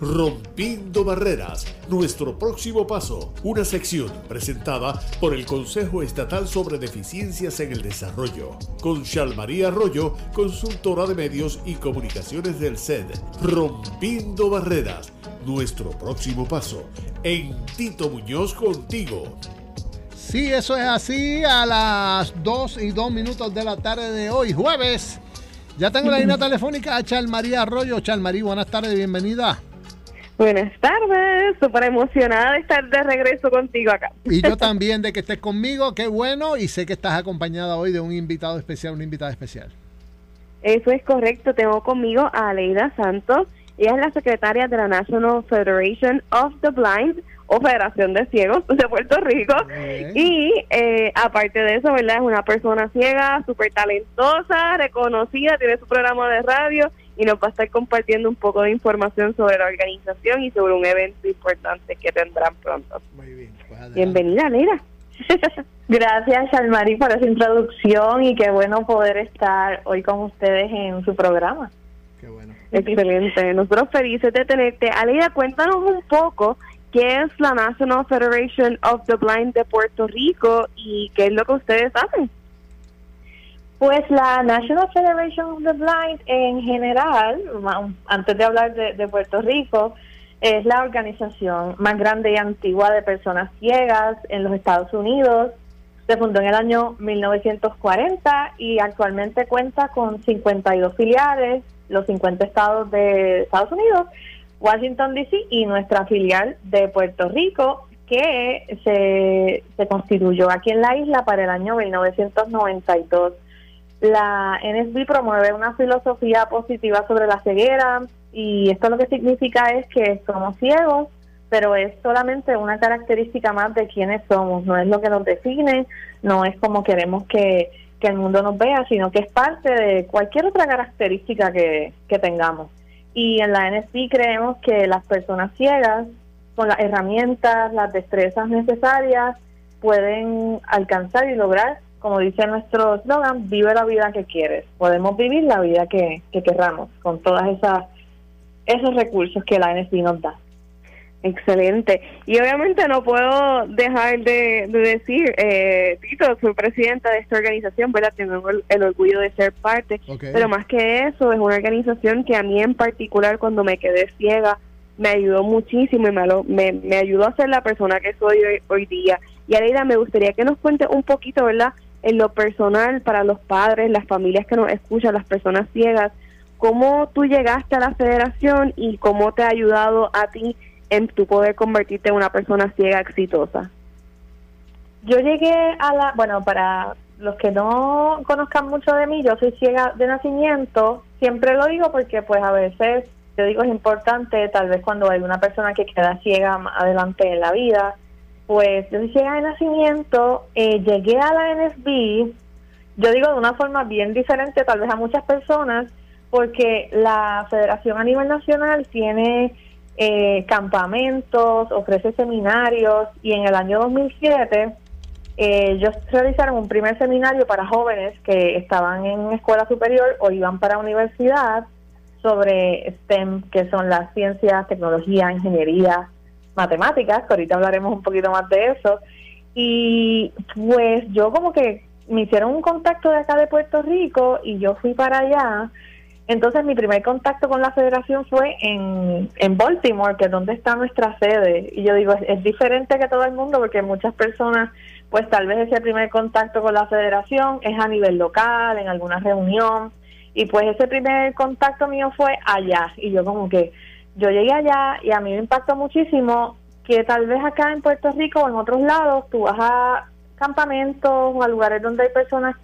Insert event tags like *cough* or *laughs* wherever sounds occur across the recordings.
Rompiendo Barreras, nuestro próximo paso, una sección presentada por el Consejo Estatal sobre Deficiencias en el Desarrollo, con María Arroyo, consultora de medios y comunicaciones del SED. Rompiendo Barreras, nuestro próximo paso, en Tito Muñoz contigo. Sí, eso es así a las 2 y 2 minutos de la tarde de hoy, jueves. Ya tengo la línea telefónica a María Arroyo. María, buenas tardes, bienvenida. Buenas tardes, súper emocionada de estar de regreso contigo acá. Y yo también de que estés conmigo, qué bueno, y sé que estás acompañada hoy de un invitado especial, una invitada especial. Eso es correcto, tengo conmigo a Aleida Santos, ella es la secretaria de la National Federation of the Blind, o Federación de Ciegos de Puerto Rico. Y eh, aparte de eso, ¿verdad? Es una persona ciega, súper talentosa, reconocida, tiene su programa de radio y nos va a estar compartiendo un poco de información sobre la organización y sobre un evento importante que tendrán pronto. Muy bien. Pues Bienvenida, Leira. *laughs* Gracias, Almari, por esa introducción y qué bueno poder estar hoy con ustedes en su programa. Qué bueno. Excelente. Nosotros felices de tenerte. Aleida, cuéntanos un poco qué es la National Federation of the Blind de Puerto Rico y qué es lo que ustedes hacen. Pues la National Federation of the Blind en general, antes de hablar de, Puerto Rico, es la organización más grande y antigua de personas ciegas en los Estados Unidos. Se fundó en el año 1940 y actualmente cuenta con 52 filiales, los 50 estados de Estados Unidos Washington, D.C. y nuestra filial de Puerto Rico, que se, se constituyó aquí en la isla para el año 1992. La NSB promueve una filosofía positiva sobre la ceguera y esto lo que significa es que somos ciegos, pero es solamente una característica más de quiénes somos, no es lo que nos define, no es como queremos que, que el mundo nos vea, sino que es parte de cualquier otra característica que, que tengamos. Y en la NSP creemos que las personas ciegas, con las herramientas, las destrezas necesarias, pueden alcanzar y lograr, como dice nuestro eslogan, vive la vida que quieres. Podemos vivir la vida que, que querramos con todas esas esos recursos que la NSP nos da. Excelente. Y obviamente no puedo dejar de, decir, eh, Tito, soy presidenta de esta organización, ¿verdad? Tengo el, orgullo de ser parte, pero más que eso, es una organización que a mí en particular, cuando me quedé ciega, me ayudó muchísimo y me, me, ayudó a ser la persona que soy hoy, hoy día. Y Aleida, me gustaría que nos cuente un poquito, ¿verdad? En lo personal, para los padres, las familias que nos escuchan, las personas ciegas, cómo tú llegaste a la federación y cómo te ha ayudado a ti en tu poder convertirte en una persona ciega exitosa? Yo llegué a la, bueno, para los que no conozcan mucho de mí, yo soy ciega de nacimiento, siempre lo digo porque pues a veces yo digo es importante, tal vez cuando hay una persona que queda ciega más adelante en la vida, pues yo ciega de nacimiento, eh, llegué a la NSB, yo digo de una forma bien diferente tal vez a muchas personas, porque la federación a nivel nacional tiene eh, campamentos, ofrece seminarios y en el año 2007 eh, ellos realizaron un primer seminario para jóvenes que estaban en escuela superior o iban para universidad sobre STEM, que son las ciencias, tecnología, ingeniería, matemáticas, que ahorita hablaremos un poquito más de eso. Y pues yo como que me hicieron un contacto de acá de Puerto Rico y yo fui para allá entonces mi primer contacto con la federación fue en, en Baltimore, que es donde está nuestra sede. Y yo digo, es, diferente que todo el mundo porque muchas personas, pues tal vez ese primer contacto con la federación es a nivel local, en alguna reunión. Y pues ese primer contacto mío fue allá. Y yo como que, yo llegué allá y a mí me impactó muchísimo que tal vez acá en Puerto Rico o en otros lados tú vas a campamentos o a lugares donde hay personas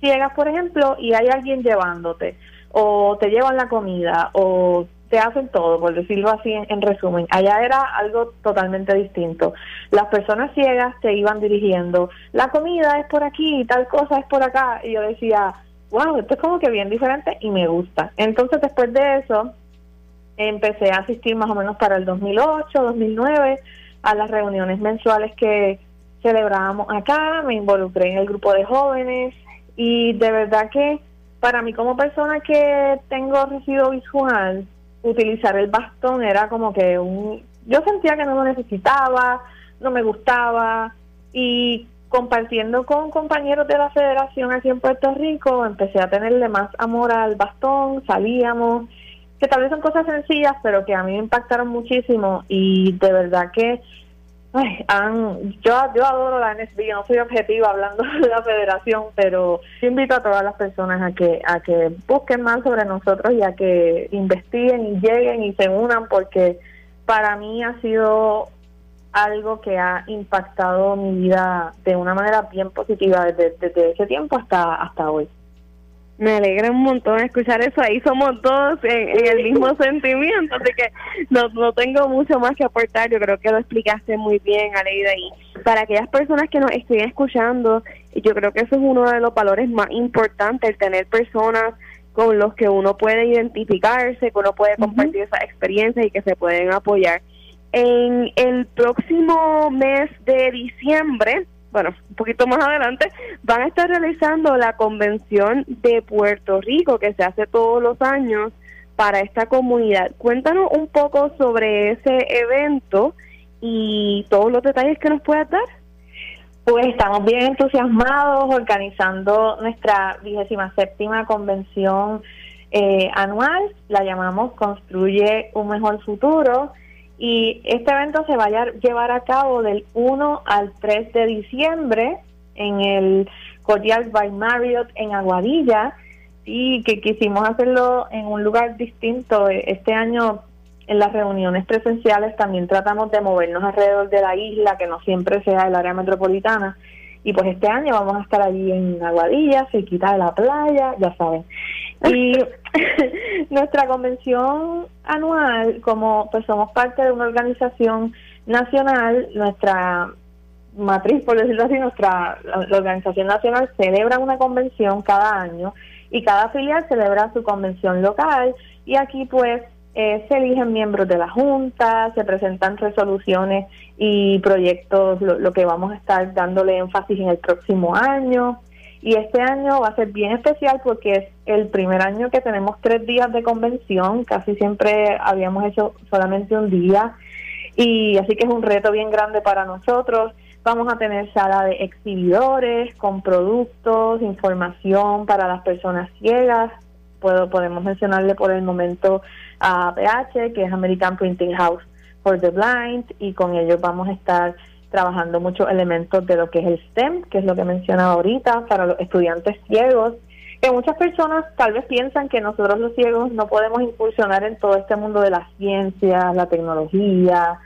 ciegas, por ejemplo, y hay alguien llevándote o te llevan la comida o te hacen todo, por decirlo así en, resumen. Allá era algo totalmente distinto. Las personas ciegas te iban dirigiendo, la comida es por aquí, tal cosa es por acá. Y yo decía, wow, esto es como que bien diferente y me gusta. Entonces después de eso, empecé a asistir más o menos para el 2008, 2009 a las reuniones mensuales que celebrábamos acá, me involucré en el grupo de jóvenes y de verdad que para mí como persona que tengo residuo visual, utilizar el bastón era como que un... Yo sentía que no lo necesitaba, no me gustaba y compartiendo con compañeros de la federación aquí en Puerto Rico, empecé a tenerle más amor al bastón, salíamos, que tal vez son cosas sencillas, pero que a mí me impactaron muchísimo y de verdad que yo, yo adoro la NSB, no soy objetiva hablando *laughs* de la federación, pero invito a todas las personas a que, a que busquen más sobre nosotros y a que investiguen y lleguen y se unan porque para mí ha sido algo que ha impactado mi vida de una manera bien positiva desde, desde ese tiempo hasta, hasta hoy. Me alegra un montón escuchar eso. Ahí somos todos en, el mismo *laughs* sentimiento, así que no, no tengo mucho más que aportar. Yo creo que lo explicaste muy bien, Aleida. Y para aquellas personas que nos estén escuchando, yo creo que eso es uno de los valores más importantes, el tener personas con los que uno puede identificarse, que uno puede compartir esas experiencias y que se pueden apoyar. En el próximo mes de diciembre, bueno, un poquito más adelante, van a estar realizando la convención de Puerto Rico que se hace todos los años para esta comunidad. Cuéntanos un poco sobre ese evento y todos los detalles que nos puedas dar. Pues estamos bien entusiasmados organizando nuestra vigésima séptima convención eh, anual, la llamamos Construye un Mejor Futuro y este evento se va a llevar a cabo del 1 al 3 de diciembre en el Courtyard by Marriott en Aguadilla y que quisimos hacerlo en un lugar distinto. Este año en las reuniones presenciales también tratamos de movernos alrededor de la isla, que no siempre sea el área metropolitana. Y pues este año vamos a estar allí en Aguadilla, cerquita de la playa, ya saben. Y *laughs* nuestra convención anual, como pues somos parte de una organización nacional, nuestra matriz, por decirlo así, nuestra la organización nacional celebra una convención cada año y cada filial celebra su convención local y aquí pues eh, se eligen miembros de la Junta, se presentan resoluciones y proyectos, lo, que vamos a estar dándole énfasis en el próximo año. Y este año va a ser bien especial porque es el primer año que tenemos tres días de convención, casi siempre habíamos hecho solamente un día, y así que es un reto bien grande para nosotros. Vamos a tener sala de exhibidores con productos, información para las personas ciegas. Puedo, podemos mencionarle por el momento a PH, que es American Printing House for the Blind, y con ellos vamos a estar trabajando muchos elementos de lo que es el STEM, que es lo que mencionaba ahorita, para los estudiantes ciegos, que muchas personas tal vez piensan que nosotros los ciegos no podemos incursionar en todo este mundo de la ciencia, la tecnología,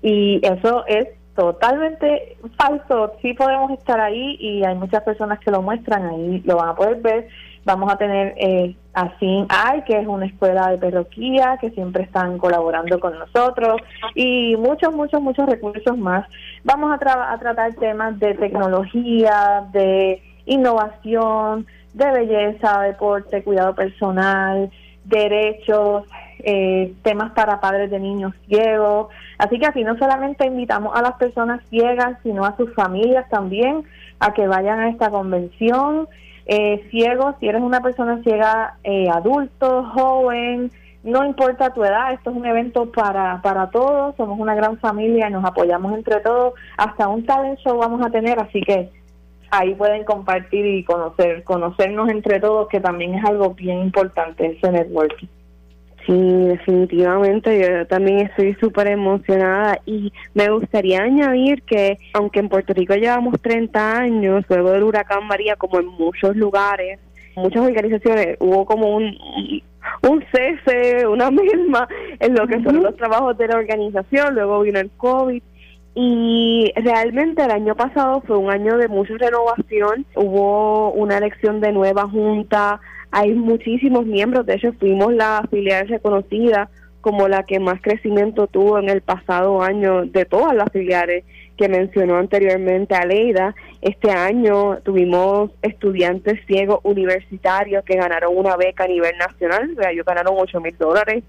y eso es totalmente falso. Sí podemos estar ahí y hay muchas personas que lo muestran, ahí lo van a poder ver, Vamos a tener eh, a hay que es una escuela de perroquía, que siempre están colaborando con nosotros, y muchos, muchos, muchos recursos más. Vamos a, a tratar temas de tecnología, de innovación, de belleza, deporte, cuidado personal, derechos, eh, temas para padres de niños ciegos. Así que así no solamente invitamos a las personas ciegas, sino a sus familias también a que vayan a esta convención eh, ciegos, si eres una persona ciega, eh, adulto, joven, no importa tu edad, esto es un evento para, para todos, somos una gran familia nos apoyamos entre todos, hasta un talent show vamos a tener, así que ahí pueden compartir y conocer, conocernos entre todos, que también es algo bien importante ese networking. Sí, definitivamente, yo también estoy súper emocionada y me gustaría añadir que aunque en Puerto Rico llevamos 30 años, luego del huracán María, como en muchos lugares, muchas organizaciones, hubo como un, un cese, una *laughs* misma en lo que son los trabajos de la organización, luego vino el COVID y realmente el año pasado fue un año de mucha renovación, hubo una elección de nueva junta, hay muchísimos miembros, de hecho fuimos la filial reconocida como la que más crecimiento tuvo en el pasado año de todas las filiales que mencionó anteriormente Aleida. Este año tuvimos estudiantes ciegos universitarios que ganaron una beca a nivel nacional, ellos ganaron 8 mil dólares,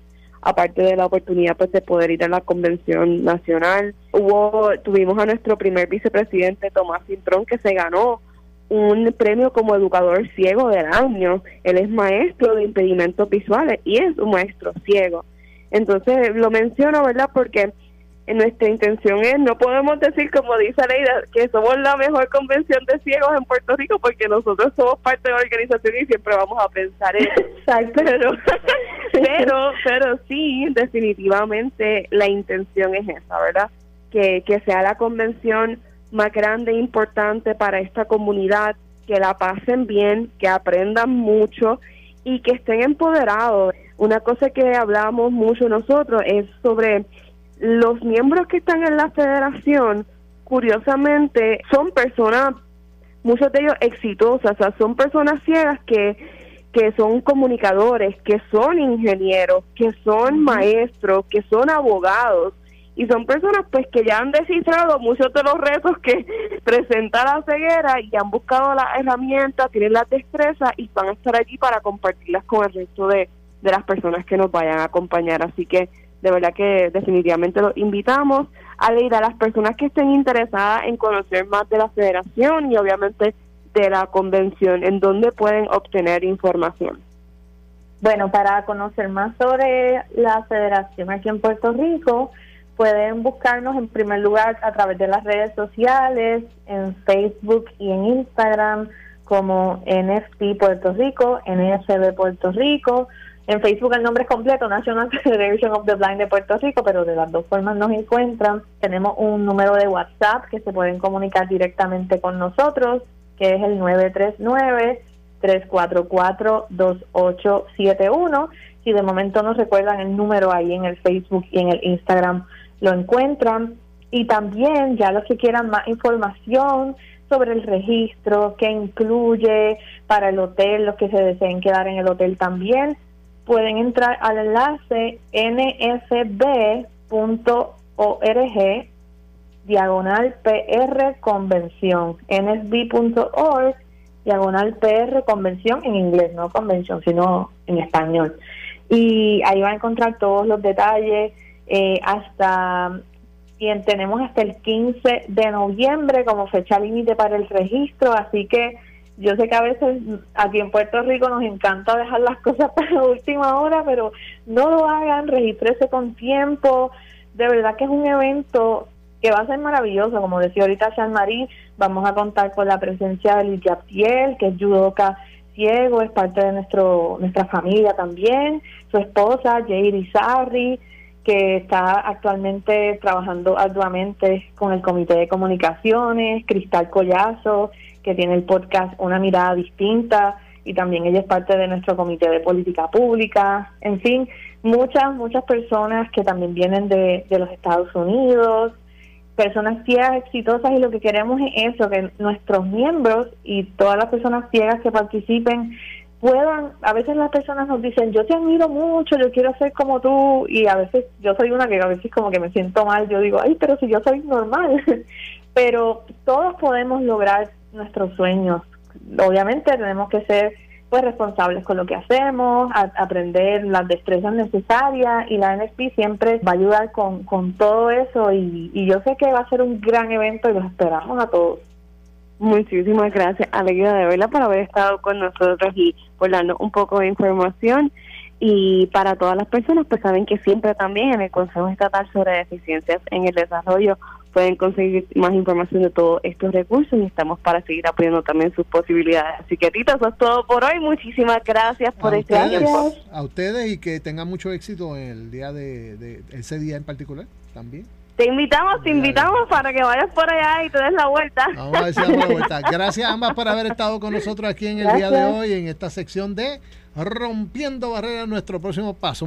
aparte de la oportunidad pues de poder ir a la convención nacional. Hubo, tuvimos a nuestro primer vicepresidente Tomás Cintrón que se ganó un premio como educador ciego del año. Él es maestro de impedimentos visuales y es un maestro ciego. Entonces lo menciono, ¿verdad? Porque nuestra intención es, no podemos decir como dice Leida, que somos la mejor convención de ciegos en Puerto Rico porque nosotros somos parte de la organización y siempre vamos a pensar eso. Pero, *laughs* pero, pero sí, definitivamente la intención es esa, ¿verdad? Que, que sea la convención más grande e importante para esta comunidad, que la pasen bien, que aprendan mucho y que estén empoderados. Una cosa que hablamos mucho nosotros es sobre los miembros que están en la federación, curiosamente, son personas, muchos de ellos exitosas, o sea, son personas ciegas que, que son comunicadores, que son ingenieros, que son maestros, que son abogados, y son personas pues que ya han descifrado muchos de los retos que *laughs* presenta la ceguera y han buscado las herramientas, tienen las destrezas y van a estar allí para compartirlas con el resto de, de las personas que nos vayan a acompañar. Así que de verdad que definitivamente los invitamos a leer a las personas que estén interesadas en conocer más de la federación y obviamente de la convención, en donde pueden obtener información. Bueno, para conocer más sobre la federación aquí en Puerto Rico, pueden buscarnos en primer lugar a través de las redes sociales, en Facebook y en Instagram como NFP Puerto Rico, NSB Puerto Rico, en Facebook el nombre es completo, National *laughs* Federation of the Blind de Puerto Rico, pero de las dos formas nos encuentran. Tenemos un número de WhatsApp que se pueden comunicar directamente con nosotros, que es el 939-344-2871. Si de momento nos recuerdan el número ahí en el Facebook y en el Instagram, lo encuentran. Y también, ya los que quieran más información sobre el registro, que incluye para el hotel, los que se deseen quedar en el hotel también, pueden entrar al enlace nsb.org diagonal PR convención, nsb.org diagonal PR convención en inglés, no convención, sino en español. Y ahí va a encontrar todos los detalles eh, hasta bien, tenemos hasta el 15 de noviembre como fecha límite para el registro, así que yo sé que a veces aquí en Puerto Rico nos encanta dejar las *laughs* cosas para la última hora, pero no lo hagan, regístrese con tiempo. De verdad que es un evento que va a ser maravilloso. Como decía ahorita Jean Marie, vamos a contar con la presencia de Lidia Piel, que es judoka ciego, es parte de nuestro nuestra familia también. Su esposa, Jairi Sarri, que está actualmente trabajando arduamente con el Comité de Comunicaciones, Cristal Collazo, que tiene el podcast Una mirada distinta y también ella es parte de nuestro comité de política pública, en fin, muchas, muchas personas que también vienen de, de los Estados Unidos, personas ciegas exitosas y lo que queremos es eso, que nuestros miembros y todas las personas ciegas que participen puedan, a veces las personas nos dicen, yo te admiro mucho, yo quiero ser como tú, y a veces yo soy una que a veces como que me siento mal, yo digo, ay, pero si yo soy normal, *laughs* pero todos podemos lograr nuestros sueños. Obviamente tenemos que ser pues responsables con lo que hacemos, aprender las destrezas necesarias y la NSP siempre va a ayudar con, con todo eso y, y yo sé que va a ser un gran evento y los esperamos a todos. Muchísimas gracias, Alegría de verla por haber estado con nosotros y por darnos un poco de información. Y para todas las personas, pues saben que siempre también en el Consejo Estatal sobre Deficiencias en el Desarrollo pueden conseguir más información de todos estos recursos y estamos para seguir apoyando también sus posibilidades. Así que, Tita, eso es todo por hoy. Muchísimas gracias por a este tiempo. A ustedes y que tengan mucho éxito en el día de, ese día en particular también. Te invitamos, te invitamos para que vayas por allá y te des la vuelta. Vamos a damos la vuelta. Gracias ambas por haber estado con nosotros aquí en el día de hoy en esta sección de Rompiendo Barreras, nuestro próximo paso.